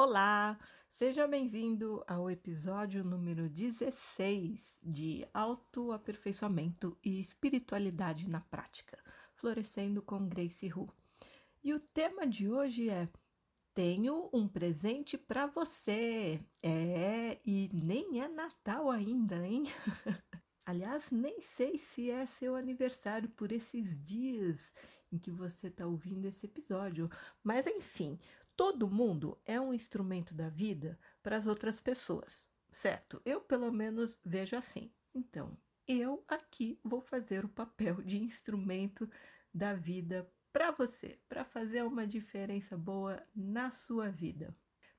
Olá, seja bem-vindo ao episódio número 16 de Autoaperfeiçoamento e Espiritualidade na Prática, Florescendo com Grace Hu. E o tema de hoje é Tenho um presente para você. É, e nem é Natal ainda, hein? Aliás, nem sei se é seu aniversário por esses dias em que você está ouvindo esse episódio, mas enfim, todo mundo é um instrumento da vida para as outras pessoas, certo? Eu, pelo menos, vejo assim. Então, eu aqui vou fazer o papel de instrumento da vida para você, para fazer uma diferença boa na sua vida.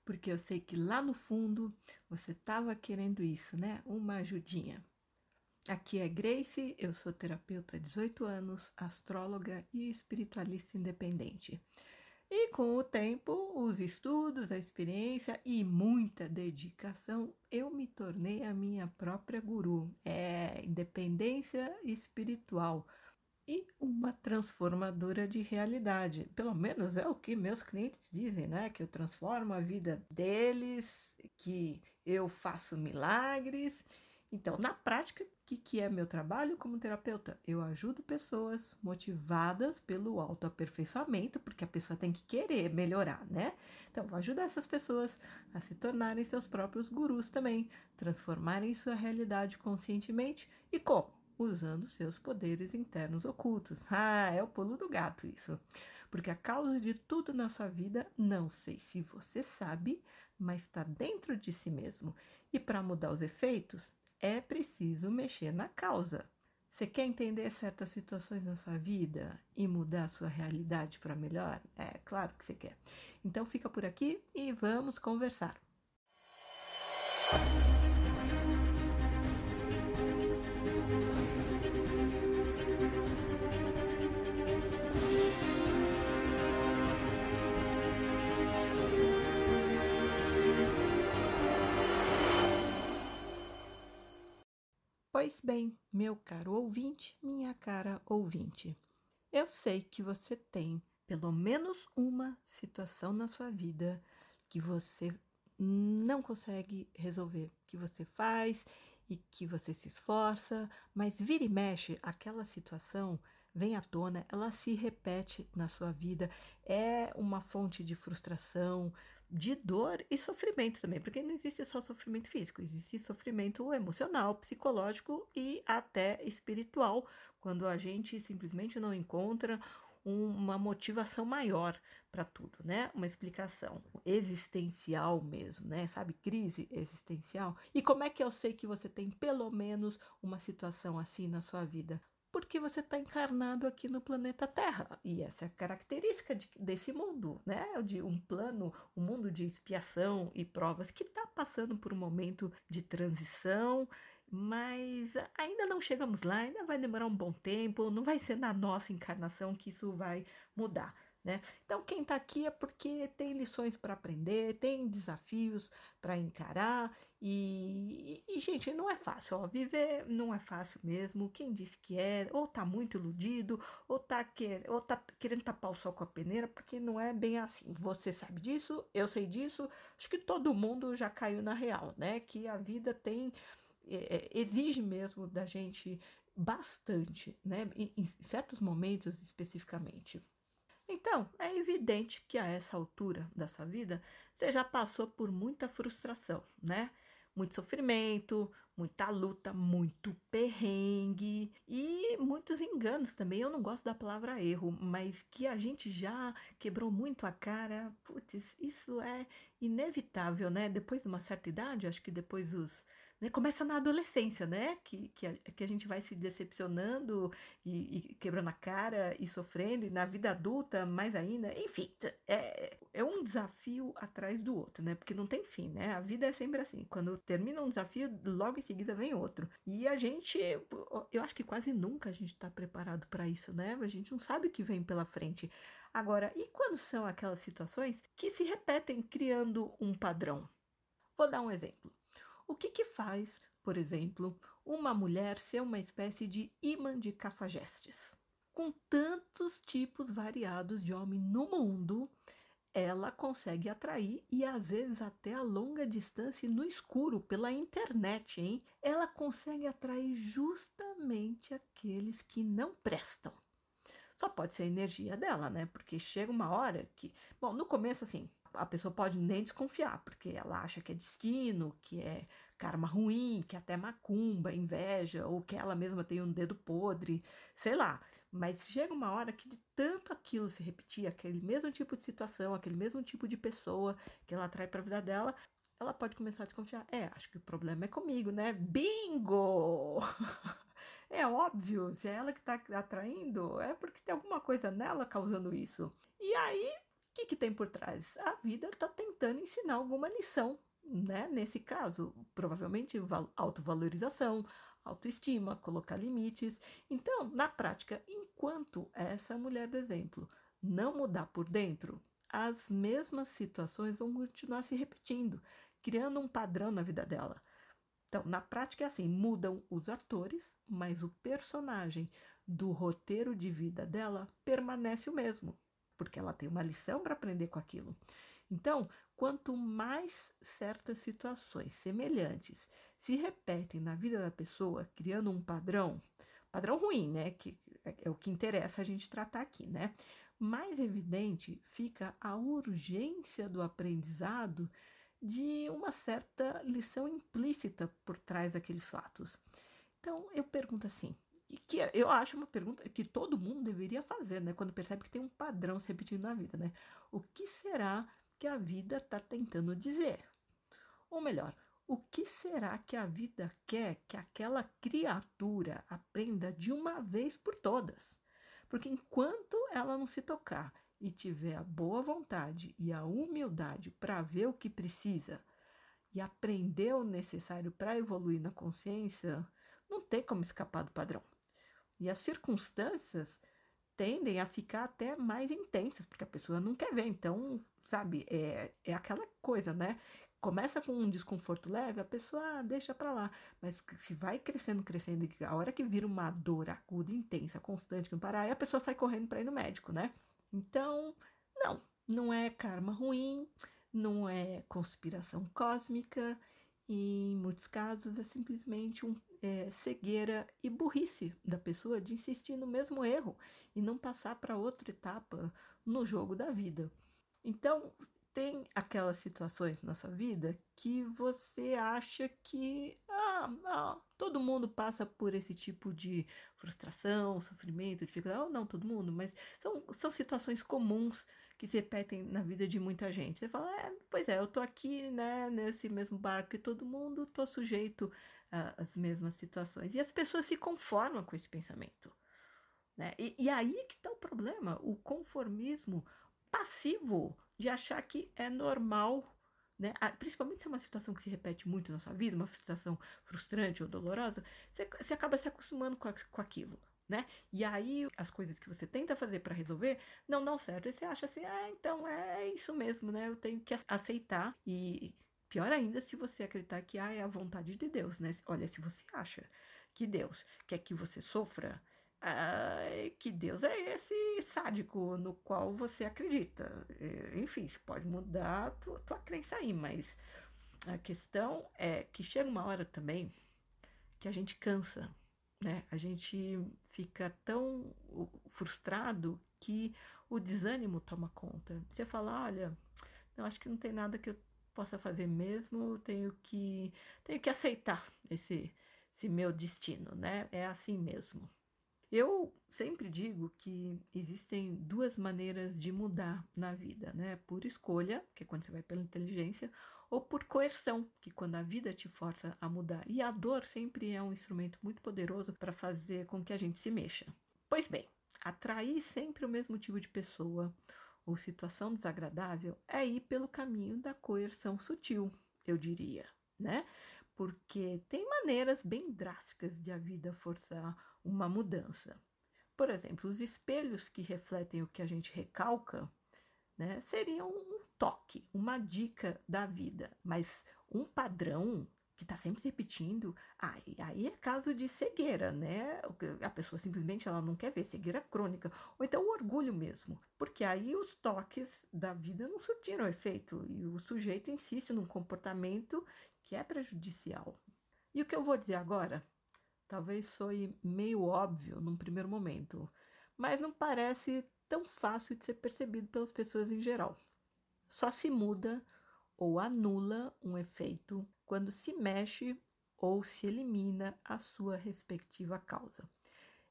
Porque eu sei que lá no fundo você estava querendo isso, né? Uma ajudinha. Aqui é Grace, eu sou terapeuta há 18 anos, astróloga e espiritualista independente. E com o tempo, os estudos, a experiência e muita dedicação, eu me tornei a minha própria guru. É independência espiritual e uma transformadora de realidade. Pelo menos é o que meus clientes dizem, né? Que eu transformo a vida deles, que eu faço milagres então, na prática, o que, que é meu trabalho como terapeuta? Eu ajudo pessoas motivadas pelo autoaperfeiçoamento, porque a pessoa tem que querer melhorar, né? Então, vou ajudar essas pessoas a se tornarem seus próprios gurus também, transformarem sua realidade conscientemente e como? Usando seus poderes internos ocultos. Ah, é o pulo do gato isso. Porque a causa de tudo na sua vida, não sei se você sabe, mas está dentro de si mesmo. E para mudar os efeitos, é preciso mexer na causa. Você quer entender certas situações na sua vida e mudar a sua realidade para melhor? É claro que você quer. Então fica por aqui e vamos conversar. Pois bem, meu caro ouvinte, minha cara ouvinte, eu sei que você tem pelo menos uma situação na sua vida que você não consegue resolver, que você faz e que você se esforça, mas vira e mexe aquela situação vem à tona, ela se repete na sua vida, é uma fonte de frustração, de dor e sofrimento também, porque não existe só sofrimento físico, existe sofrimento emocional, psicológico e até espiritual, quando a gente simplesmente não encontra uma motivação maior para tudo, né? Uma explicação existencial mesmo, né? Sabe, crise existencial. E como é que eu sei que você tem pelo menos uma situação assim na sua vida? Porque você está encarnado aqui no planeta Terra. E essa é a característica de, desse mundo, né? De um plano, um mundo de expiação e provas que está passando por um momento de transição, mas ainda não chegamos lá, ainda vai demorar um bom tempo, não vai ser na nossa encarnação que isso vai mudar. Né? Então, quem está aqui é porque tem lições para aprender, tem desafios para encarar e, e, gente, não é fácil, ó, viver não é fácil mesmo. Quem disse que é, ou está muito iludido, ou está quer, tá querendo tapar o sol com a peneira, porque não é bem assim. Você sabe disso, eu sei disso, acho que todo mundo já caiu na real, né? Que a vida tem, é, exige mesmo da gente bastante, né? Em, em certos momentos especificamente. Então, é evidente que a essa altura da sua vida você já passou por muita frustração, né? Muito sofrimento, muita luta, muito perrengue e muitos enganos também. Eu não gosto da palavra erro, mas que a gente já quebrou muito a cara. Putz, isso é inevitável, né? Depois de uma certa idade, acho que depois dos né? Começa na adolescência, né? Que, que, a, que a gente vai se decepcionando e, e, quebrando a cara e sofrendo, e na vida adulta mais ainda. Enfim, é, é um desafio atrás do outro, né? Porque não tem fim, né? A vida é sempre assim. Quando termina um desafio, logo em seguida vem outro. E a gente, eu acho que quase nunca a gente está preparado para isso, né? A gente não sabe o que vem pela frente. Agora, e quando são aquelas situações que se repetem criando um padrão? Vou dar um exemplo. O que, que faz, por exemplo, uma mulher ser uma espécie de imã de cafajestes? Com tantos tipos variados de homem no mundo, ela consegue atrair e às vezes até a longa distância no escuro pela internet, hein? Ela consegue atrair justamente aqueles que não prestam. Só pode ser a energia dela, né? Porque chega uma hora que, bom, no começo assim, a pessoa pode nem desconfiar, porque ela acha que é destino, que é karma ruim, que é até macumba, inveja, ou que ela mesma tem um dedo podre, sei lá. Mas chega uma hora que de tanto aquilo se repetir, aquele mesmo tipo de situação, aquele mesmo tipo de pessoa que ela atrai para a vida dela, ela pode começar a desconfiar. É, acho que o problema é comigo, né? Bingo! é óbvio, se é ela que está atraindo, é porque tem alguma coisa nela causando isso. E aí que, que tem por trás? A vida está tentando ensinar alguma lição, né? Nesse caso, provavelmente autovalorização, autoestima, colocar limites. Então, na prática, enquanto essa mulher do exemplo não mudar por dentro, as mesmas situações vão continuar se repetindo, criando um padrão na vida dela. Então, na prática é assim, mudam os atores, mas o personagem do roteiro de vida dela permanece o mesmo porque ela tem uma lição para aprender com aquilo. Então, quanto mais certas situações semelhantes se repetem na vida da pessoa, criando um padrão, padrão ruim, né? Que é, é o que interessa a gente tratar aqui, né? Mais evidente fica a urgência do aprendizado de uma certa lição implícita por trás daqueles fatos. Então, eu pergunto assim: e que eu acho uma pergunta que todo mundo deveria fazer, né? Quando percebe que tem um padrão se repetindo na vida, né? O que será que a vida está tentando dizer? Ou melhor, o que será que a vida quer que aquela criatura aprenda de uma vez por todas? Porque enquanto ela não se tocar e tiver a boa vontade e a humildade para ver o que precisa e aprender o necessário para evoluir na consciência, não tem como escapar do padrão. E as circunstâncias tendem a ficar até mais intensas, porque a pessoa não quer ver. Então, sabe, é, é aquela coisa, né? Começa com um desconforto leve, a pessoa ah, deixa para lá. Mas se vai crescendo, crescendo, a hora que vira uma dor aguda, intensa, constante, que não parar, aí a pessoa sai correndo para ir no médico, né? Então, não, não é karma ruim, não é conspiração cósmica, em muitos casos é simplesmente um é, cegueira e burrice da pessoa de insistir no mesmo erro e não passar para outra etapa no jogo da vida. Então, tem aquelas situações na sua vida que você acha que ah, ah, todo mundo passa por esse tipo de frustração, sofrimento, dificuldade. Ou não todo mundo, mas são, são situações comuns que se repetem na vida de muita gente. Você fala, é, pois é, eu tô aqui, né, nesse mesmo barco que todo mundo, tô sujeito às mesmas situações. E as pessoas se conformam com esse pensamento. Né? E, e aí que está o problema, o conformismo passivo de achar que é normal né? Principalmente se é uma situação que se repete muito na sua vida, uma situação frustrante ou dolorosa, você, você acaba se acostumando com, a, com aquilo né? E aí as coisas que você tenta fazer para resolver não dão certo. E você acha assim, ah, então é isso mesmo, né? Eu tenho que aceitar. E pior ainda se você acreditar que ah, é a vontade de Deus, né? Olha, se você acha que Deus quer que você sofra, ah, que Deus é esse sádico no qual você acredita. Enfim, você pode mudar a tua, tua crença aí, mas a questão é que chega uma hora também que a gente cansa né? A gente fica tão frustrado que o desânimo toma conta. Você fala, olha, eu acho que não tem nada que eu possa fazer mesmo, tenho que tenho que aceitar esse esse meu destino, né? É assim mesmo. Eu sempre digo que existem duas maneiras de mudar na vida, né? Por escolha, que é quando você vai pela inteligência, ou por coerção, que quando a vida te força a mudar. E a dor sempre é um instrumento muito poderoso para fazer com que a gente se mexa. Pois bem, atrair sempre o mesmo tipo de pessoa ou situação desagradável é ir pelo caminho da coerção sutil, eu diria, né? Porque tem maneiras bem drásticas de a vida forçar uma mudança. Por exemplo, os espelhos que refletem o que a gente recalca né, seriam um toque, uma dica da vida, mas um padrão que está sempre se repetindo, aí, aí é caso de cegueira, né? A pessoa simplesmente ela não quer ver cegueira crônica, ou então o orgulho mesmo, porque aí os toques da vida não surtiram efeito e o sujeito insiste num comportamento que é prejudicial. E o que eu vou dizer agora? Talvez soe meio óbvio num primeiro momento, mas não parece tão fácil de ser percebido pelas pessoas em geral. Só se muda ou anula um efeito quando se mexe ou se elimina a sua respectiva causa.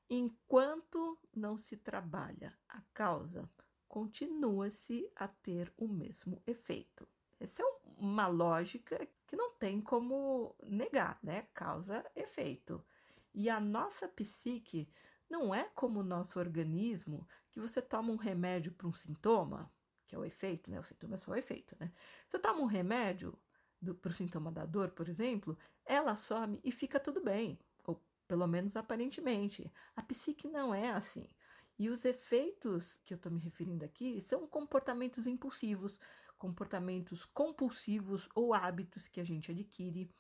Enquanto não se trabalha a causa, continua-se a ter o mesmo efeito. Essa é uma lógica que não tem como negar, né? Causa-efeito. E a nossa psique não é como o nosso organismo, que você toma um remédio para um sintoma, que é o efeito, né? O sintoma é só o efeito, né? Você toma um remédio para o sintoma da dor, por exemplo, ela some e fica tudo bem, ou pelo menos aparentemente. A psique não é assim. E os efeitos que eu estou me referindo aqui são comportamentos impulsivos, comportamentos compulsivos ou hábitos que a gente adquire.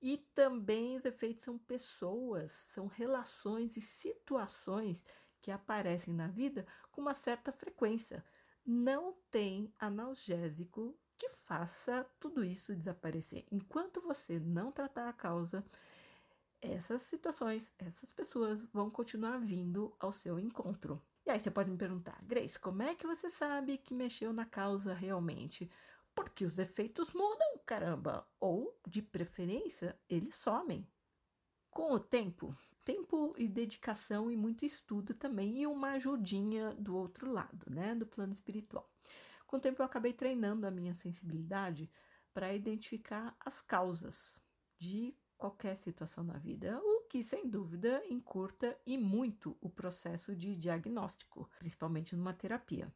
E também os efeitos são pessoas, são relações e situações que aparecem na vida com uma certa frequência não tem analgésico que faça tudo isso desaparecer. Enquanto você não tratar a causa, essas situações, essas pessoas vão continuar vindo ao seu encontro. E aí você pode me perguntar, Grace, como é que você sabe que mexeu na causa realmente? Porque os efeitos mudam, caramba! Ou, de preferência, eles somem. Com o tempo, tempo e dedicação e muito estudo também, e uma ajudinha do outro lado, né, do plano espiritual. Com o tempo, eu acabei treinando a minha sensibilidade para identificar as causas de qualquer situação na vida, o que, sem dúvida, encurta e muito o processo de diagnóstico, principalmente numa terapia.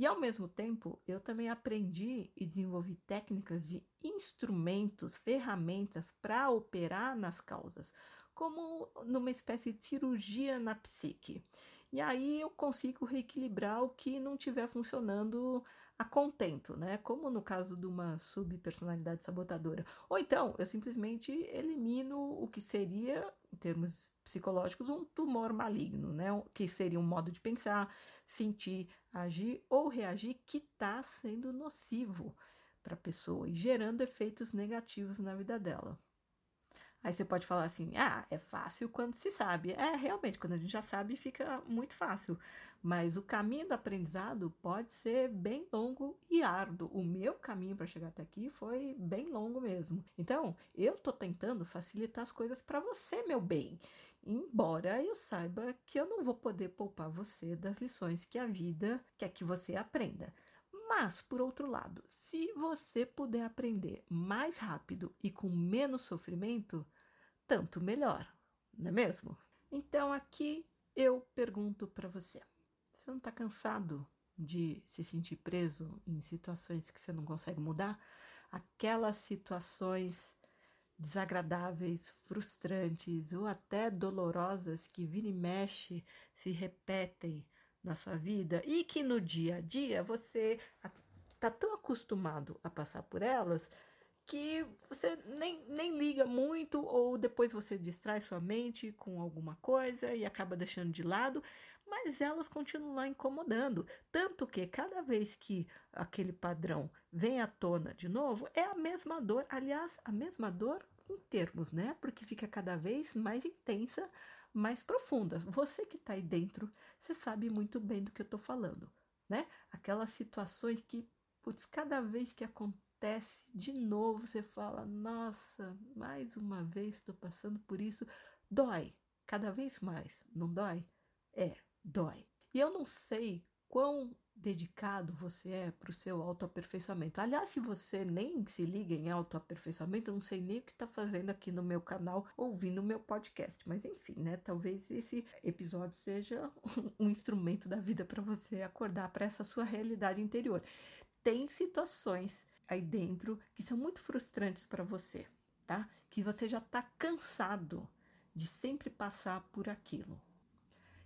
E ao mesmo tempo, eu também aprendi e desenvolvi técnicas e instrumentos, ferramentas para operar nas causas, como numa espécie de cirurgia na psique. E aí eu consigo reequilibrar o que não estiver funcionando a contento, né? Como no caso de uma subpersonalidade sabotadora. Ou então, eu simplesmente elimino o que seria, em termos psicológicos, um tumor maligno, né? Que seria um modo de pensar, sentir, agir ou reagir que está sendo nocivo para a pessoa e gerando efeitos negativos na vida dela. Aí você pode falar assim: ah, é fácil quando se sabe. É, realmente, quando a gente já sabe, fica muito fácil. Mas o caminho do aprendizado pode ser bem longo e árduo. O meu caminho para chegar até aqui foi bem longo mesmo. Então, eu estou tentando facilitar as coisas para você, meu bem. Embora eu saiba que eu não vou poder poupar você das lições que a vida quer que você aprenda. Mas, por outro lado, se você puder aprender mais rápido e com menos sofrimento, tanto melhor, não é mesmo? Então, aqui eu pergunto para você: você não está cansado de se sentir preso em situações que você não consegue mudar? Aquelas situações desagradáveis, frustrantes ou até dolorosas que vira e mexe se repetem na sua vida e que no dia a dia você está tão acostumado a passar por elas que você nem, nem liga muito ou depois você distrai sua mente com alguma coisa e acaba deixando de lado, mas elas continuam lá incomodando. Tanto que cada vez que aquele padrão vem à tona de novo, é a mesma dor, aliás, a mesma dor em termos, né? Porque fica cada vez mais intensa, mais profunda. Você que está aí dentro, você sabe muito bem do que eu estou falando, né? Aquelas situações que, putz, cada vez que acontece, de novo, você fala: Nossa, mais uma vez estou passando por isso. Dói, cada vez mais, não dói? É, dói. E eu não sei quão dedicado você é para o seu autoaperfeiçoamento. Aliás, se você nem se liga em autoaperfeiçoamento, eu não sei nem o que está fazendo aqui no meu canal ouvindo o meu podcast. Mas enfim, né? Talvez esse episódio seja um instrumento da vida para você acordar para essa sua realidade interior. Tem situações aí dentro que são muito frustrantes para você, tá? Que você já está cansado de sempre passar por aquilo.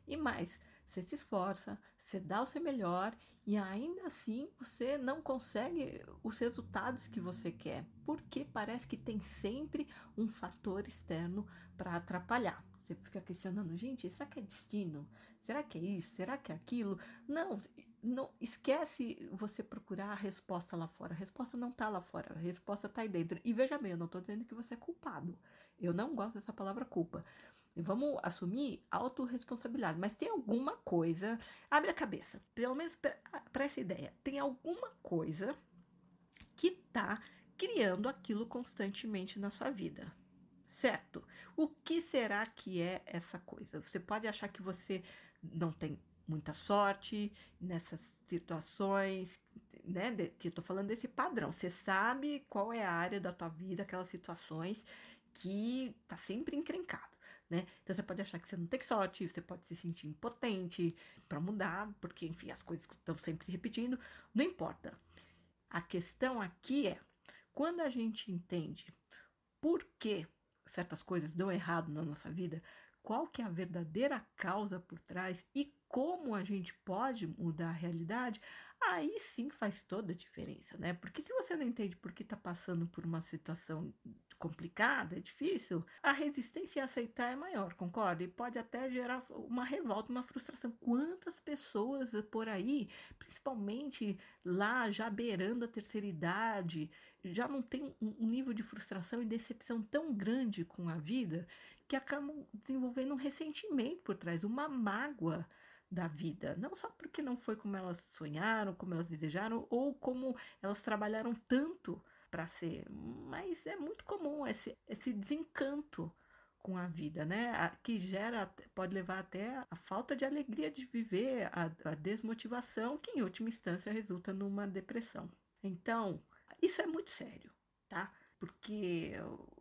E mais, você se esforça, você dá o seu melhor e ainda assim você não consegue os resultados que você quer, porque parece que tem sempre um fator externo para atrapalhar. Você fica questionando, gente, será que é destino? Será que é isso? Será que é aquilo? Não, não esquece você procurar a resposta lá fora. A resposta não está lá fora, a resposta está aí dentro. E veja bem, eu não estou dizendo que você é culpado. Eu não gosto dessa palavra culpa. Vamos assumir autorresponsabilidade, mas tem alguma coisa, abre a cabeça, pelo menos para essa ideia, tem alguma coisa que está criando aquilo constantemente na sua vida certo? O que será que é essa coisa? Você pode achar que você não tem muita sorte nessas situações, né? Que eu tô falando desse padrão. Você sabe qual é a área da tua vida, aquelas situações que tá sempre encrencado. Né? Então você pode achar que você não tem sorte, você pode se sentir impotente para mudar, porque enfim, as coisas estão sempre se repetindo, não importa. A questão aqui é quando a gente entende por que certas coisas dão errado na nossa vida, qual que é a verdadeira causa por trás e como a gente pode mudar a realidade, aí sim faz toda a diferença, né? Porque se você não entende por que está passando por uma situação complicada, difícil, a resistência a aceitar é maior, concorda? E pode até gerar uma revolta, uma frustração. Quantas pessoas por aí, principalmente lá já beirando a terceira idade, já não tem um nível de frustração e decepção tão grande com a vida que acabam desenvolvendo um ressentimento por trás, uma mágoa da vida. Não só porque não foi como elas sonharam, como elas desejaram, ou como elas trabalharam tanto para ser, mas é muito comum esse, esse desencanto com a vida, né? Que gera, pode levar até a falta de alegria de viver, a, a desmotivação, que em última instância resulta numa depressão. Então, isso é muito sério, tá? Porque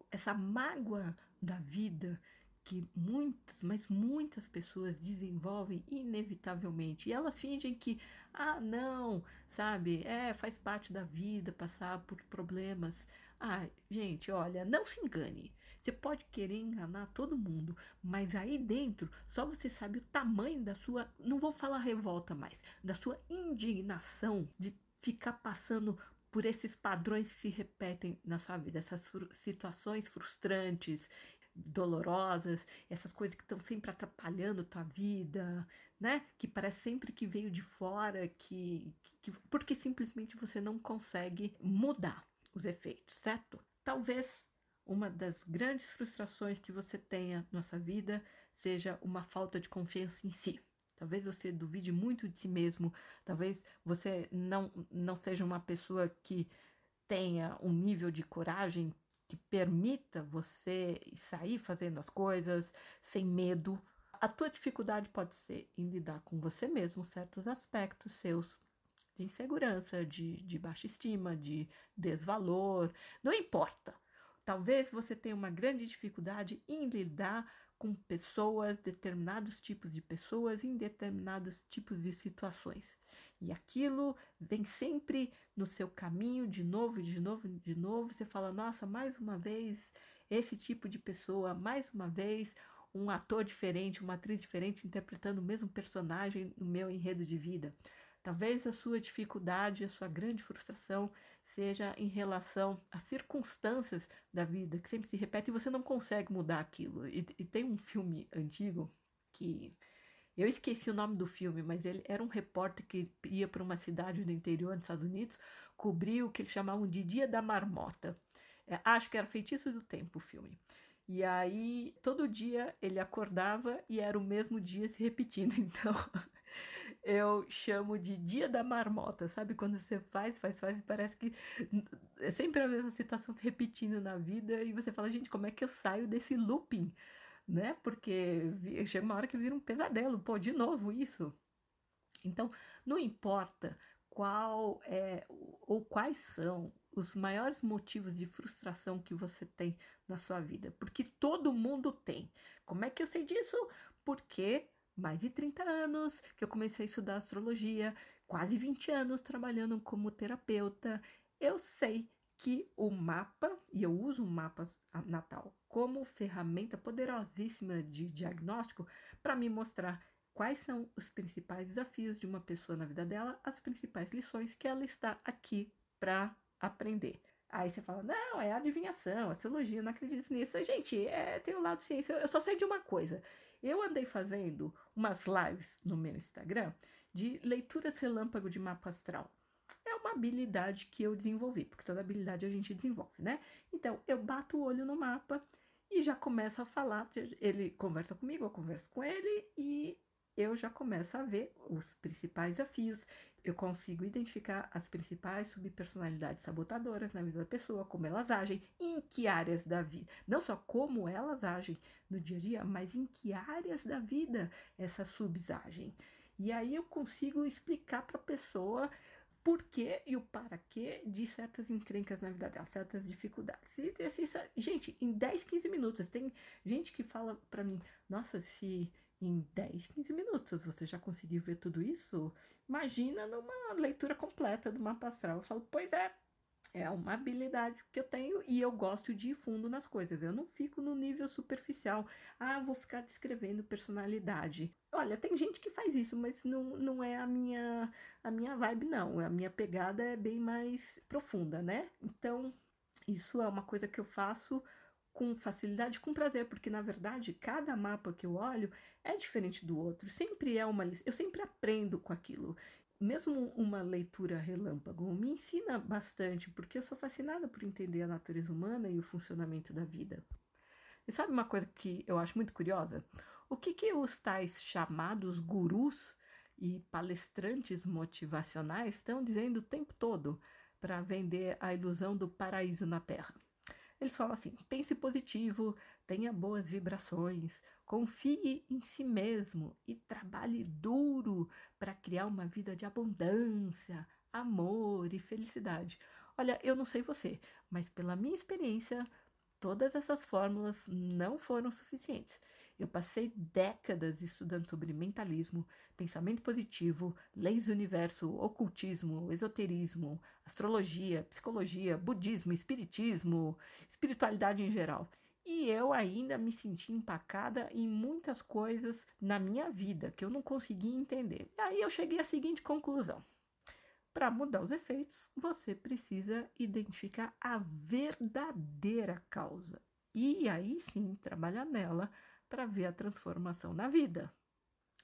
essa mágoa da vida que muitas, mas muitas pessoas desenvolvem inevitavelmente. E elas fingem que, ah, não, sabe, é, faz parte da vida passar por problemas. Ah, gente, olha, não se engane. Você pode querer enganar todo mundo, mas aí dentro só você sabe o tamanho da sua, não vou falar revolta mais, da sua indignação de ficar passando por esses padrões que se repetem na sua vida, essas situações frustrantes, dolorosas, essas coisas que estão sempre atrapalhando tua vida, né? Que parece sempre que veio de fora, que, que porque simplesmente você não consegue mudar os efeitos, certo? Talvez uma das grandes frustrações que você tenha na sua vida seja uma falta de confiança em si. Talvez você duvide muito de si mesmo, talvez você não, não seja uma pessoa que tenha um nível de coragem que permita você sair fazendo as coisas sem medo. A tua dificuldade pode ser em lidar com você mesmo certos aspectos seus de insegurança, de, de baixa estima, de desvalor, não importa. Talvez você tenha uma grande dificuldade em lidar com pessoas, determinados tipos de pessoas em determinados tipos de situações. E aquilo vem sempre no seu caminho, de novo, de novo, de novo. Você fala, nossa, mais uma vez esse tipo de pessoa, mais uma vez um ator diferente, uma atriz diferente interpretando o mesmo personagem no meu enredo de vida. Talvez a sua dificuldade, a sua grande frustração seja em relação às circunstâncias da vida que sempre se repete e você não consegue mudar aquilo. E, e tem um filme antigo que eu esqueci o nome do filme, mas ele era um repórter que ia para uma cidade do interior dos Estados Unidos cobrir o que eles chamavam de Dia da Marmota. É, acho que era Feitiço do Tempo o filme. E aí, todo dia ele acordava e era o mesmo dia se repetindo. Então, eu chamo de dia da marmota, sabe? Quando você faz, faz, faz e parece que é sempre a mesma situação se repetindo na vida e você fala, gente, como é que eu saio desse looping? Né? Porque chega uma hora que vira um pesadelo, pô, de novo isso. Então, não importa qual é ou quais são os maiores motivos de frustração que você tem na sua vida, porque todo mundo tem. Como é que eu sei disso? Porque mais de 30 anos que eu comecei a estudar astrologia, quase 20 anos trabalhando como terapeuta, eu sei que o mapa, e eu uso o mapa natal como ferramenta poderosíssima de diagnóstico para me mostrar quais são os principais desafios de uma pessoa na vida dela, as principais lições que ela está aqui para aprender. Aí você fala, não, é adivinhação, astrologia, eu não acredito nisso. Gente, é, tem o lado ciência, eu só sei de uma coisa. Eu andei fazendo umas lives no meu Instagram de leituras relâmpago de mapa astral. É uma habilidade que eu desenvolvi, porque toda habilidade a gente desenvolve, né? Então, eu bato o olho no mapa e já começo a falar. Ele conversa comigo, eu converso com ele e eu já começo a ver os principais desafios. Eu consigo identificar as principais subpersonalidades sabotadoras na vida da pessoa, como elas agem, em que áreas da vida. Não só como elas agem no dia a dia, mas em que áreas da vida essas subs agem. E aí eu consigo explicar para a pessoa porquê e o para quê de certas encrencas na vida dela, certas dificuldades. E, assim, gente, em 10, 15 minutos, tem gente que fala para mim, nossa, se em 10, 15 minutos você já conseguiu ver tudo isso, imagina numa leitura completa do mapa astral. Eu falo, pois é, é uma habilidade que eu tenho e eu gosto de ir fundo nas coisas. Eu não fico no nível superficial. Ah, vou ficar descrevendo personalidade. Olha, tem gente que faz isso, mas não, não é a minha, a minha vibe, não. A minha pegada é bem mais profunda, né? Então, isso é uma coisa que eu faço com facilidade, com prazer, porque na verdade cada mapa que eu olho é diferente do outro. Sempre é uma eu sempre aprendo com aquilo mesmo uma leitura relâmpago me ensina bastante, porque eu sou fascinada por entender a natureza humana e o funcionamento da vida. E sabe uma coisa que eu acho muito curiosa? O que, que os tais chamados gurus e palestrantes motivacionais estão dizendo o tempo todo para vender a ilusão do paraíso na Terra? Eles falam assim: pense positivo, tenha boas vibrações, confie em si mesmo e trabalhe duro para criar uma vida de abundância, amor e felicidade. Olha, eu não sei você, mas pela minha experiência, todas essas fórmulas não foram suficientes. Eu passei décadas estudando sobre mentalismo, pensamento positivo, leis do universo, ocultismo, esoterismo, astrologia, psicologia, budismo, espiritismo, espiritualidade em geral. E eu ainda me senti empacada em muitas coisas na minha vida que eu não conseguia entender. Aí eu cheguei à seguinte conclusão: para mudar os efeitos, você precisa identificar a verdadeira causa. E aí sim trabalhar nela para ver a transformação na vida.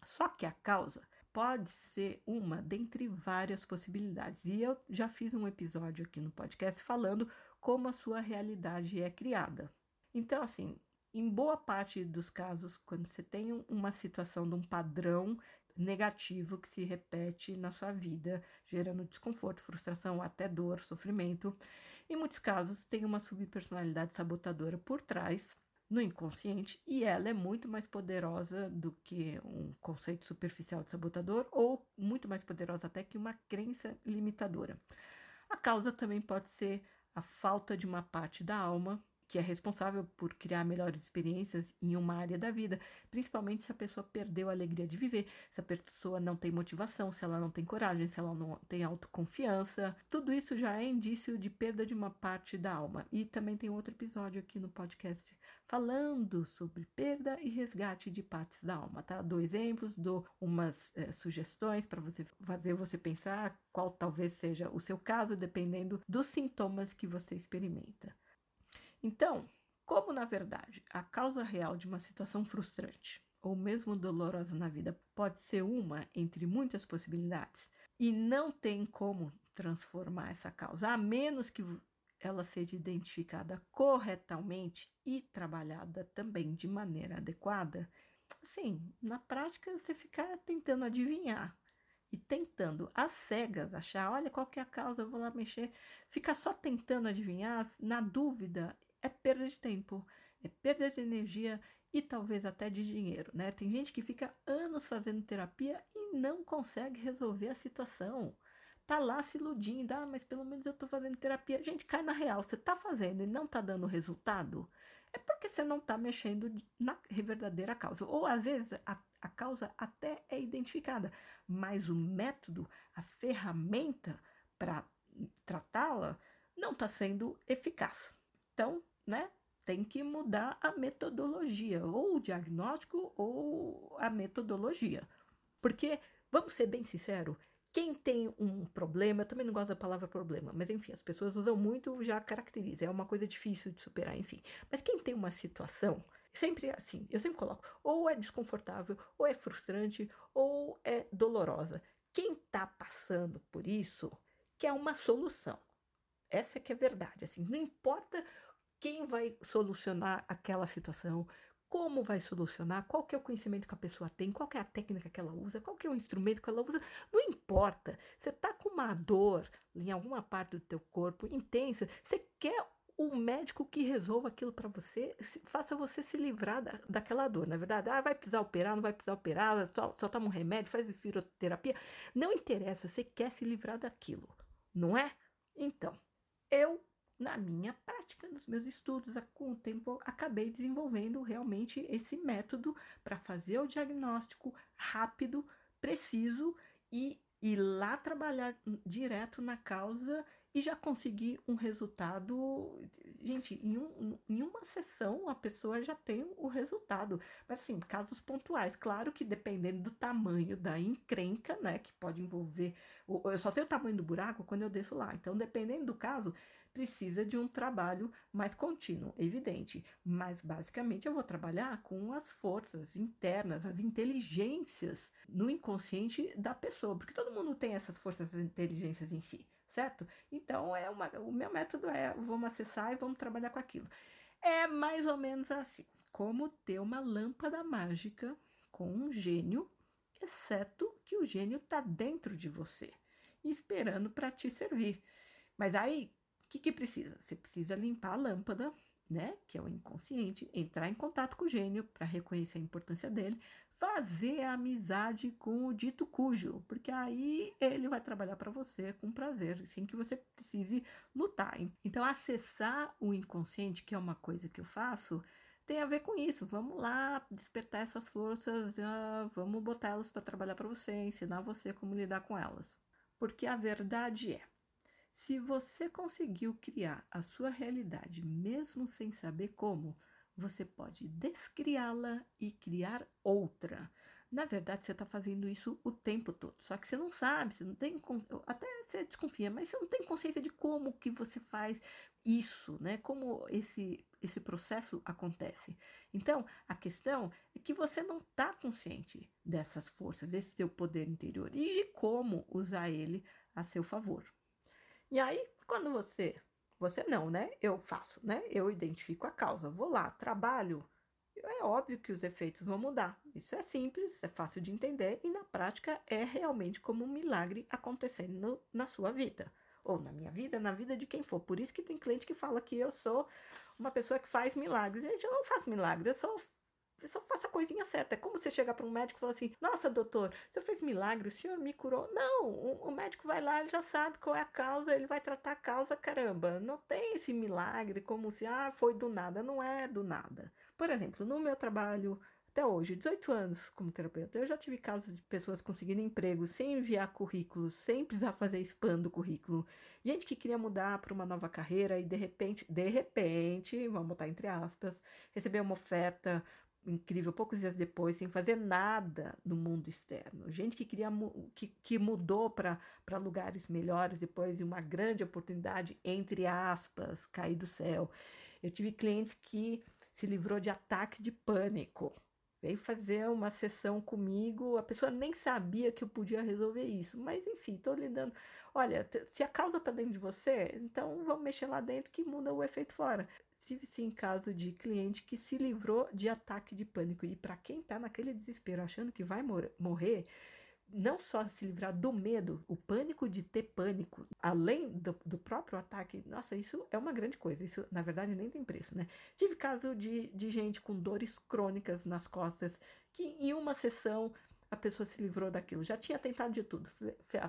Só que a causa pode ser uma dentre várias possibilidades. E eu já fiz um episódio aqui no podcast falando como a sua realidade é criada. Então, assim, em boa parte dos casos, quando você tem uma situação de um padrão negativo que se repete na sua vida, gerando desconforto, frustração, até dor, sofrimento, em muitos casos tem uma subpersonalidade sabotadora por trás no inconsciente e ela é muito mais poderosa do que um conceito superficial de sabotador ou muito mais poderosa até que uma crença limitadora. A causa também pode ser a falta de uma parte da alma que é responsável por criar melhores experiências em uma área da vida, principalmente se a pessoa perdeu a alegria de viver, se a pessoa não tem motivação, se ela não tem coragem, se ela não tem autoconfiança. Tudo isso já é indício de perda de uma parte da alma. E também tem outro episódio aqui no podcast falando sobre perda e resgate de partes da alma, tá? Dou exemplos, dou umas é, sugestões para você fazer você pensar qual talvez seja o seu caso, dependendo dos sintomas que você experimenta. Então, como na verdade a causa real de uma situação frustrante ou mesmo dolorosa na vida pode ser uma entre muitas possibilidades e não tem como transformar essa causa, a menos que ela seja identificada corretamente e trabalhada também de maneira adequada, assim, na prática você ficar tentando adivinhar e tentando às cegas achar, olha qual que é a causa, eu vou lá mexer, ficar só tentando adivinhar, na dúvida, é perda de tempo, é perda de energia e talvez até de dinheiro, né? Tem gente que fica anos fazendo terapia e não consegue resolver a situação. Tá lá se iludindo, ah, mas pelo menos eu tô fazendo terapia. Gente, cai na real, você tá fazendo e não tá dando resultado, é porque você não tá mexendo na verdadeira causa. Ou às vezes a, a causa até é identificada, mas o método, a ferramenta para tratá-la não está sendo eficaz. Então, né? Tem que mudar a metodologia, ou o diagnóstico ou a metodologia. Porque, vamos ser bem sinceros, quem tem um problema, eu também não gosto da palavra problema, mas enfim, as pessoas usam muito, já caracteriza, é uma coisa difícil de superar, enfim. Mas quem tem uma situação, sempre é assim, eu sempre coloco, ou é desconfortável, ou é frustrante, ou é dolorosa. Quem está passando por isso quer uma solução. Essa é que é verdade, assim, não importa quem vai solucionar aquela situação, como vai solucionar, qual que é o conhecimento que a pessoa tem, qual que é a técnica que ela usa, qual que é o instrumento que ela usa, não importa. Você está com uma dor em alguma parte do teu corpo intensa, você quer o médico que resolva aquilo para você, faça você se livrar da, daquela dor, na é verdade. Ah, vai precisar operar, não vai precisar operar, só, só toma um remédio, faz fisioterapia. Não interessa, você quer se livrar daquilo, não é? Então, eu na minha prática, nos meus estudos, com o tempo, acabei desenvolvendo realmente esse método para fazer o diagnóstico rápido, preciso e ir lá trabalhar direto na causa e já conseguir um resultado. Gente, em, um, em uma sessão a pessoa já tem o resultado. Mas assim, casos pontuais, claro que dependendo do tamanho da encrenca, né, que pode envolver. Eu só sei o tamanho do buraco quando eu desço lá. Então, dependendo do caso, precisa de um trabalho mais contínuo, evidente. Mas basicamente eu vou trabalhar com as forças internas, as inteligências no inconsciente da pessoa, porque todo mundo tem essas forças e inteligências em si, certo? Então é uma, o meu método é vamos acessar e vamos trabalhar com aquilo. É mais ou menos assim, como ter uma lâmpada mágica com um gênio, exceto que o gênio está dentro de você, esperando para te servir. Mas aí, o que, que precisa? Você precisa limpar a lâmpada, né? Que é o inconsciente, entrar em contato com o gênio para reconhecer a importância dele, fazer amizade com o dito cujo, porque aí ele vai trabalhar para você com prazer, sem que você precise lutar. Então, acessar o inconsciente, que é uma coisa que eu faço, tem a ver com isso. Vamos lá despertar essas forças, uh, vamos botá-las para trabalhar para você, ensinar você como lidar com elas. Porque a verdade é, se você conseguiu criar a sua realidade mesmo sem saber como, você pode descriá-la e criar outra. Na verdade, você está fazendo isso o tempo todo. Só que você não sabe, você não tem. Até você desconfia, mas você não tem consciência de como que você faz isso, né? Como esse, esse processo acontece. Então, a questão é que você não está consciente dessas forças, desse seu poder interior e de como usar ele a seu favor. E aí, quando você, você não, né? Eu faço, né? Eu identifico a causa, vou lá, trabalho. É óbvio que os efeitos vão mudar. Isso é simples, é fácil de entender e na prática é realmente como um milagre acontecendo na sua vida. Ou na minha vida, na vida de quem for. Por isso que tem cliente que fala que eu sou uma pessoa que faz milagres. Gente, eu não faço milagres, eu só só faça a coisinha certa. É como você chegar para um médico e falar assim: Nossa, doutor, você fez milagre, o senhor me curou. Não, o, o, médico vai lá, ele já sabe qual é a causa, ele vai tratar a causa, caramba. Não tem esse milagre como se, ah, foi do nada. Não é do nada. Por exemplo, no meu trabalho até hoje, 18 anos como terapeuta, eu já tive casos de pessoas conseguindo emprego sem enviar currículos, sem precisar fazer spam do currículo. Gente que queria mudar para uma nova carreira e de repente, de repente, vamos botar entre aspas, receber uma oferta incrível poucos dias depois, sem fazer nada no mundo externo. Gente que queria que, que mudou para lugares melhores depois de uma grande oportunidade, entre aspas, cair do céu. Eu tive clientes que se livrou de ataque de pânico. Veio fazer uma sessão comigo, a pessoa nem sabia que eu podia resolver isso, mas enfim, estou lidando. Olha, se a causa está dentro de você, então vamos mexer lá dentro que muda o efeito fora. Tive sim caso de cliente que se livrou de ataque de pânico. E para quem está naquele desespero, achando que vai mor morrer, não só se livrar do medo, o pânico de ter pânico, além do, do, próprio ataque, nossa, isso é uma grande coisa. Isso, na verdade, nem tem preço, né? Tive caso de, de gente com dores crônicas nas costas, que em uma sessão a pessoa se livrou daquilo. Já tinha tentado de tudo.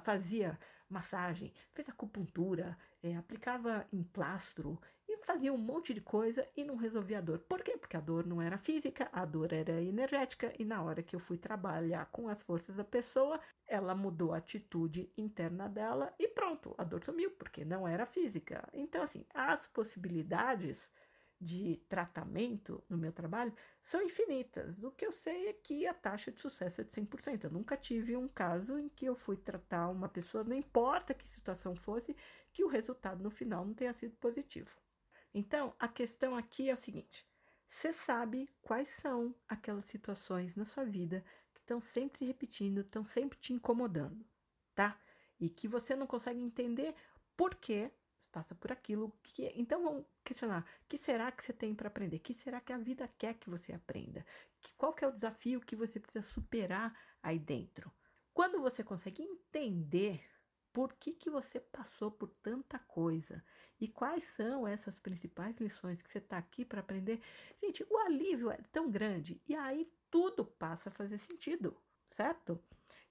Fazia massagem, fez acupuntura, é, aplicava emplastro e fazia um monte de coisa e não resolvia a dor. Por quê? Porque a dor não era física, a dor era energética e na hora que eu fui trabalhar com as forças da pessoa, ela mudou a atitude interna dela e pronto, a dor sumiu, porque não era física. Então, assim, as possibilidades de tratamento no meu trabalho são infinitas. O que eu sei é que a taxa de sucesso é de 100%. Eu nunca tive um caso em que eu fui tratar uma pessoa, não importa que situação fosse, que o resultado no final não tenha sido positivo. Então, a questão aqui é o seguinte: você sabe quais são aquelas situações na sua vida que estão sempre se repetindo, estão sempre te incomodando, tá? E que você não consegue entender por que passa por aquilo que então vamos questionar que será que você tem para aprender que será que a vida quer que você aprenda que, qual que é o desafio que você precisa superar aí dentro quando você consegue entender por que, que você passou por tanta coisa e quais são essas principais lições que você está aqui para aprender. Gente, o alívio é tão grande e aí tudo passa a fazer sentido, certo?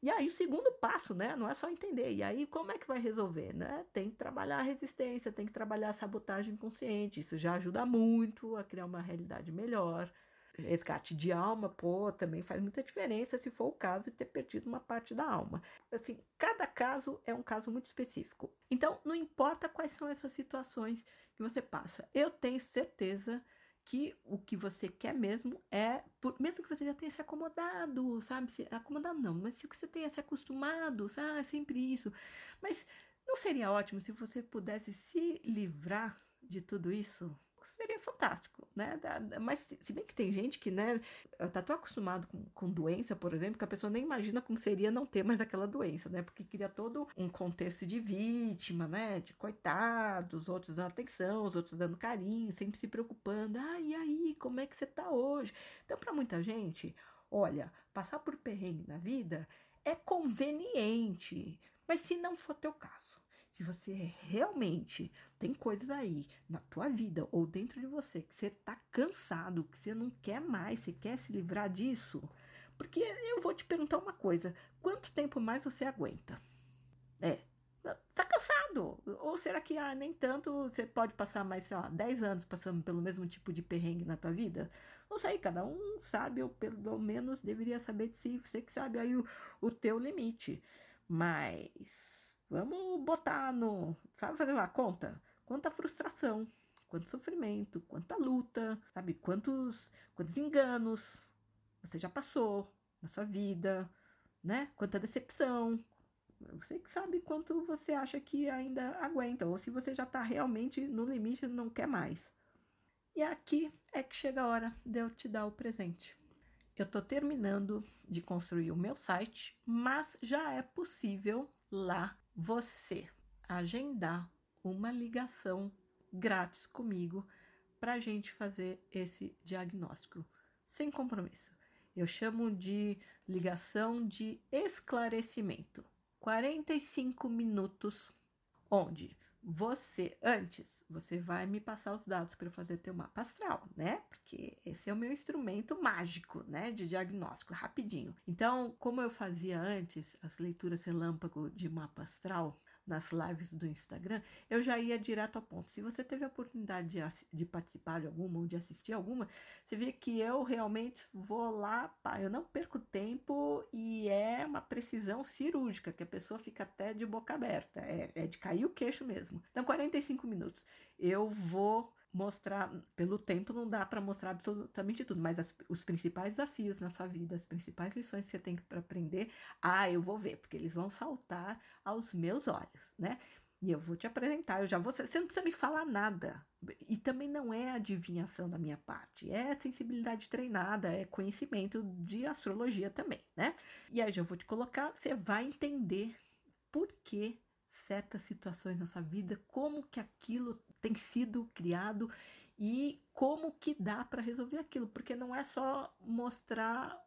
E aí o segundo passo, né, não é só entender. E aí como é que vai resolver, né? Tem que trabalhar a resistência, tem que trabalhar a sabotagem consciente. Isso já ajuda muito a criar uma realidade melhor resgate de alma, pô, também faz muita diferença se for o caso de ter perdido uma parte da alma. Assim, cada caso é um caso muito específico. Então, não importa quais são essas situações que você passa. Eu tenho certeza que o que você quer mesmo é, por, mesmo que você já tenha se acomodado, sabe? Se, acomodado não, mas se você tenha se acostumado, sabe? Ah, é sempre isso. Mas não seria ótimo se você pudesse se livrar de tudo isso seria fantástico, né? Mas se bem que tem gente que, né, tá tão acostumado com, com doença, por exemplo, que a pessoa nem imagina como seria não ter mais aquela doença, né? Porque cria todo um contexto de vítima, né? De coitados, outros dando atenção, os outros dando carinho, sempre se preocupando. Ah, e aí, como é que você tá hoje? Então, para muita gente, olha, passar por perrengue na vida é conveniente, mas se não for teu caso, se você realmente tem coisas aí na tua vida ou dentro de você que você tá cansado, que você não quer mais, você quer se livrar disso, porque eu vou te perguntar uma coisa: quanto tempo mais você aguenta? É, tá cansado? Ou será que ah, nem tanto você pode passar mais, sei lá, 10 anos passando pelo mesmo tipo de perrengue na tua vida? Não sei, cada um sabe, ou pelo menos deveria saber de si, você que sabe aí o, o teu limite. Mas Vamos botar no. Sabe fazer uma conta? Quanta frustração, quanto sofrimento, quanta luta, sabe? Quantos, quantos enganos você já passou na sua vida, né? Quanta decepção. Você que sabe quanto você acha que ainda aguenta, ou se você já está realmente no limite e não quer mais. E aqui é que chega a hora de eu te dar o presente. Eu estou terminando de construir o meu site, mas já é possível lá você agendar uma ligação grátis comigo para a gente fazer esse diagnóstico, sem compromisso. Eu chamo de ligação de esclarecimento. 45 minutos, onde você, antes, você vai me passar os dados para eu fazer teu mapa astral, né? Porque esse é o meu instrumento mágico, né? De diagnóstico, rapidinho. Então, como eu fazia antes as leituras relâmpago de mapa astral, nas lives do Instagram, eu já ia direto ao ponto. Se você teve a oportunidade de, de participar de alguma ou de assistir alguma, você vê que eu realmente vou lá, pá, eu não perco tempo e é uma precisão cirúrgica, que a pessoa fica até de boca aberta, é, é de cair o queixo mesmo. Então, 45 minutos. Eu vou mostrar, pelo tempo não dá para mostrar absolutamente tudo, mas as, os principais desafios na sua vida, as principais lições que você tem para aprender, ah, eu vou ver, porque eles vão saltar aos meus olhos, né? E eu vou te apresentar, eu já vou, você não precisa me falar nada. E também não é adivinhação da minha parte, é sensibilidade treinada, é conhecimento de astrologia também, né? E aí já vou te colocar, você vai entender por que certas situações na sua vida, como que aquilo tem sido criado e como que dá para resolver aquilo, porque não é só mostrar,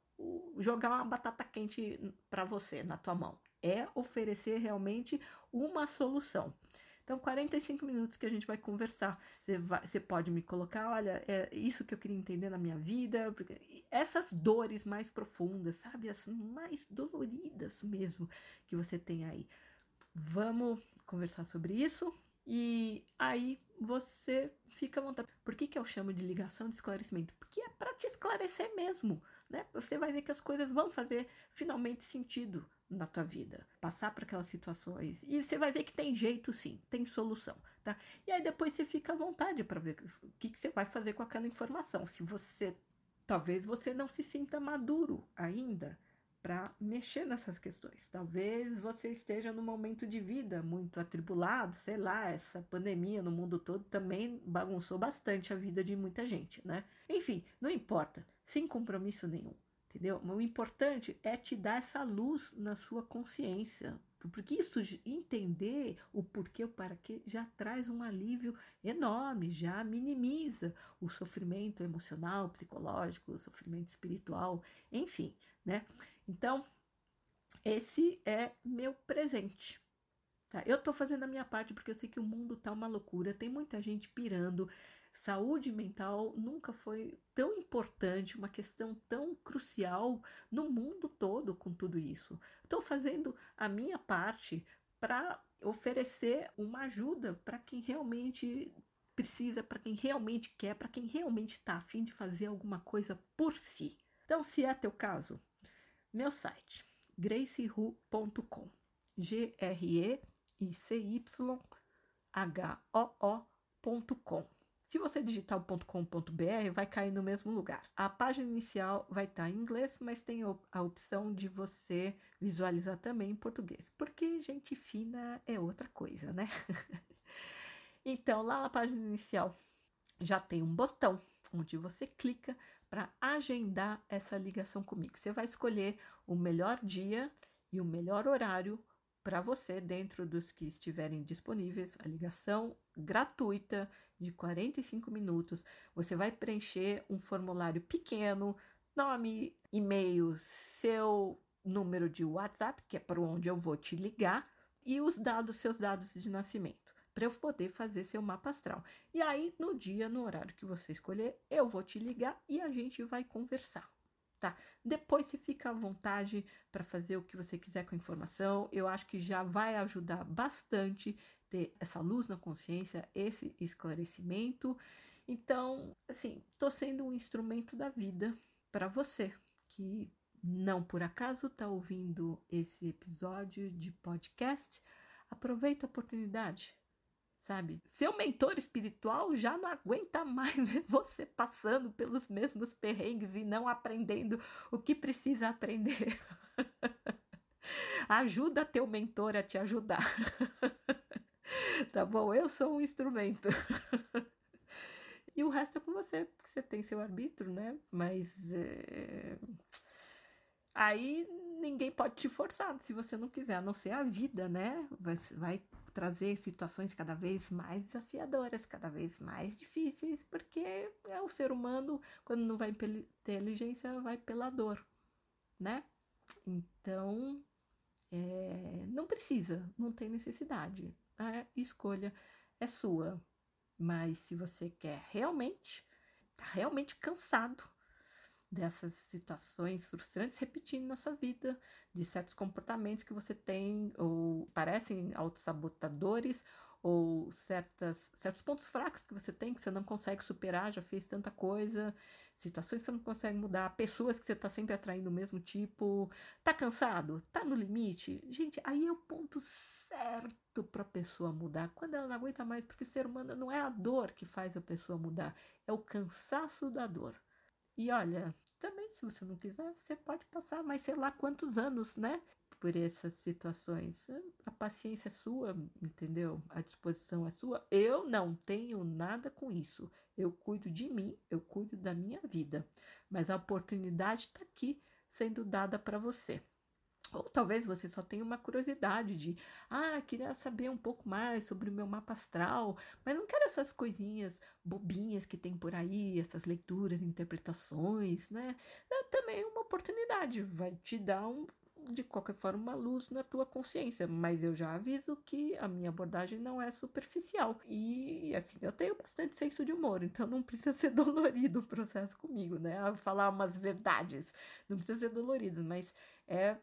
jogar uma batata quente para você na tua mão, é oferecer realmente uma solução. Então, 45 minutos que a gente vai conversar. Você, vai, você, pode me colocar, olha, é isso que eu queria entender na minha vida. Essas dores mais profundas, sabe? As mais doloridas mesmo que você tem aí. Vamos conversar sobre isso. E aí você fica à vontade. Por que, que eu chamo de ligação de esclarecimento? Porque é para te esclarecer mesmo, né? Você vai ver que as coisas vão fazer finalmente sentido na tua vida, passar por aquelas situações e você vai ver que tem jeito sim, tem solução, tá? E aí depois você fica à vontade para ver o que, que você vai fazer com aquela informação. Se você talvez você não se sinta maduro ainda para mexer nessas questões. Talvez você esteja num momento de vida muito atribulado, sei lá, essa pandemia no mundo todo também bagunçou bastante a vida de muita gente, né? Enfim, não importa, sem compromisso nenhum, entendeu? O importante é te dar essa luz na sua consciência, porque isso entender o porquê, o para quê, já traz um alívio enorme, já minimiza o sofrimento emocional, psicológico, o sofrimento espiritual, enfim, né? Então, esse é meu presente. Tá? Eu estou fazendo a minha parte porque eu sei que o mundo tá uma loucura, tem muita gente pirando. Saúde mental nunca foi tão importante, uma questão tão crucial no mundo todo com tudo isso. Estou fazendo a minha parte para oferecer uma ajuda para quem realmente precisa, para quem realmente quer, para quem realmente está afim de fazer alguma coisa por si. Então, se é teu caso, meu site, gracehu.com. G-R-E-I-C-Y-H-O-O.com. Se você digitar o .com.br, vai cair no mesmo lugar. A página inicial vai estar em inglês, mas tem a opção de você visualizar também em português, porque gente fina é outra coisa, né? então, lá na página inicial já tem um botão onde você clica para agendar essa ligação comigo. Você vai escolher o melhor dia e o melhor horário para você dentro dos que estiverem disponíveis. A ligação gratuita de 45 minutos. Você vai preencher um formulário pequeno, nome, e-mail, seu número de WhatsApp, que é para onde eu vou te ligar, e os dados, seus dados de nascimento para eu poder fazer seu mapa astral. E aí, no dia, no horário que você escolher, eu vou te ligar e a gente vai conversar. Tá? Depois você fica à vontade para fazer o que você quiser com a informação. Eu acho que já vai ajudar bastante ter essa luz na consciência, esse esclarecimento. Então, assim, tô sendo um instrumento da vida para você que não por acaso está ouvindo esse episódio de podcast. Aproveita a oportunidade, sabe? Seu mentor espiritual já não aguenta mais você passando pelos mesmos perrengues e não aprendendo o que precisa aprender. Ajuda teu mentor a te ajudar. tá bom? Eu sou um instrumento. e o resto é com você, porque você tem seu arbítrio, né? Mas é... aí ninguém pode te forçar se você não quiser, a não ser a vida, né? Vai, vai trazer situações cada vez mais desafiadoras, cada vez mais difíceis, porque é o ser humano, quando não vai pela inteligência, vai pela dor, né? Então, é, não precisa, não tem necessidade. A escolha é sua. Mas se você quer realmente, tá realmente cansado dessas situações frustrantes repetindo na sua vida, de certos comportamentos que você tem, ou parecem autossabotadores, ou certas, certos pontos fracos que você tem, que você não consegue superar, já fez tanta coisa, situações que você não consegue mudar, pessoas que você está sempre atraindo o mesmo tipo, tá cansado, tá no limite. Gente, aí é o ponto certo para a pessoa mudar, quando ela não aguenta mais, porque ser humano não é a dor que faz a pessoa mudar, é o cansaço da dor. E olha, também se você não quiser, você pode passar mais sei lá quantos anos, né? Por essas situações. A paciência é sua, entendeu? A disposição é sua. Eu não tenho nada com isso. Eu cuido de mim, eu cuido da minha vida. Mas a oportunidade está aqui sendo dada para você. Ou talvez você só tenha uma curiosidade de, ah, queria saber um pouco mais sobre o meu mapa astral, mas não quero essas coisinhas bobinhas que tem por aí, essas leituras, interpretações, né? É também uma oportunidade, vai te dar um, de qualquer forma uma luz na tua consciência, mas eu já aviso que a minha abordagem não é superficial. E assim, eu tenho bastante senso de humor, então não precisa ser dolorido o processo comigo, né? Falar umas verdades, não precisa ser dolorido, mas é,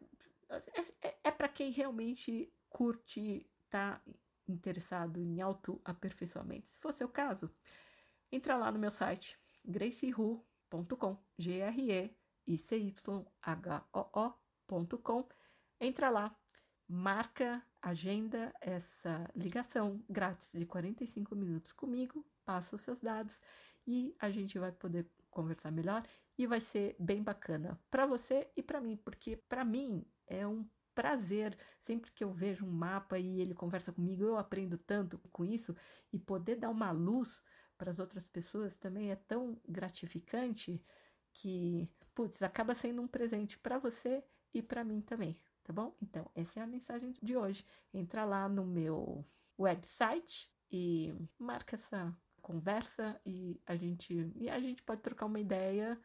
é, é para quem realmente curte, tá interessado em autoaperfeiçoamento. Se for seu caso, entra lá no meu site gracehu.com, G R E I C Y H O O.com. entra lá, marca, agenda essa ligação grátis de 45 minutos comigo, passa os seus dados e a gente vai poder conversar melhor e vai ser bem bacana para você e para mim, porque para mim é um prazer sempre que eu vejo um mapa e ele conversa comigo, eu aprendo tanto com isso e poder dar uma luz para as outras pessoas também é tão gratificante que, putz, acaba sendo um presente para você e para mim também tá bom? Então, essa é a mensagem de hoje. Entra lá no meu website e marca essa conversa e a gente e a gente pode trocar uma ideia,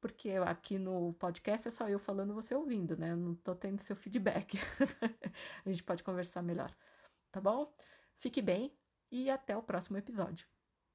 porque aqui no podcast é só eu falando, você ouvindo, né? Eu não tô tendo seu feedback. a gente pode conversar melhor, tá bom? Fique bem e até o próximo episódio.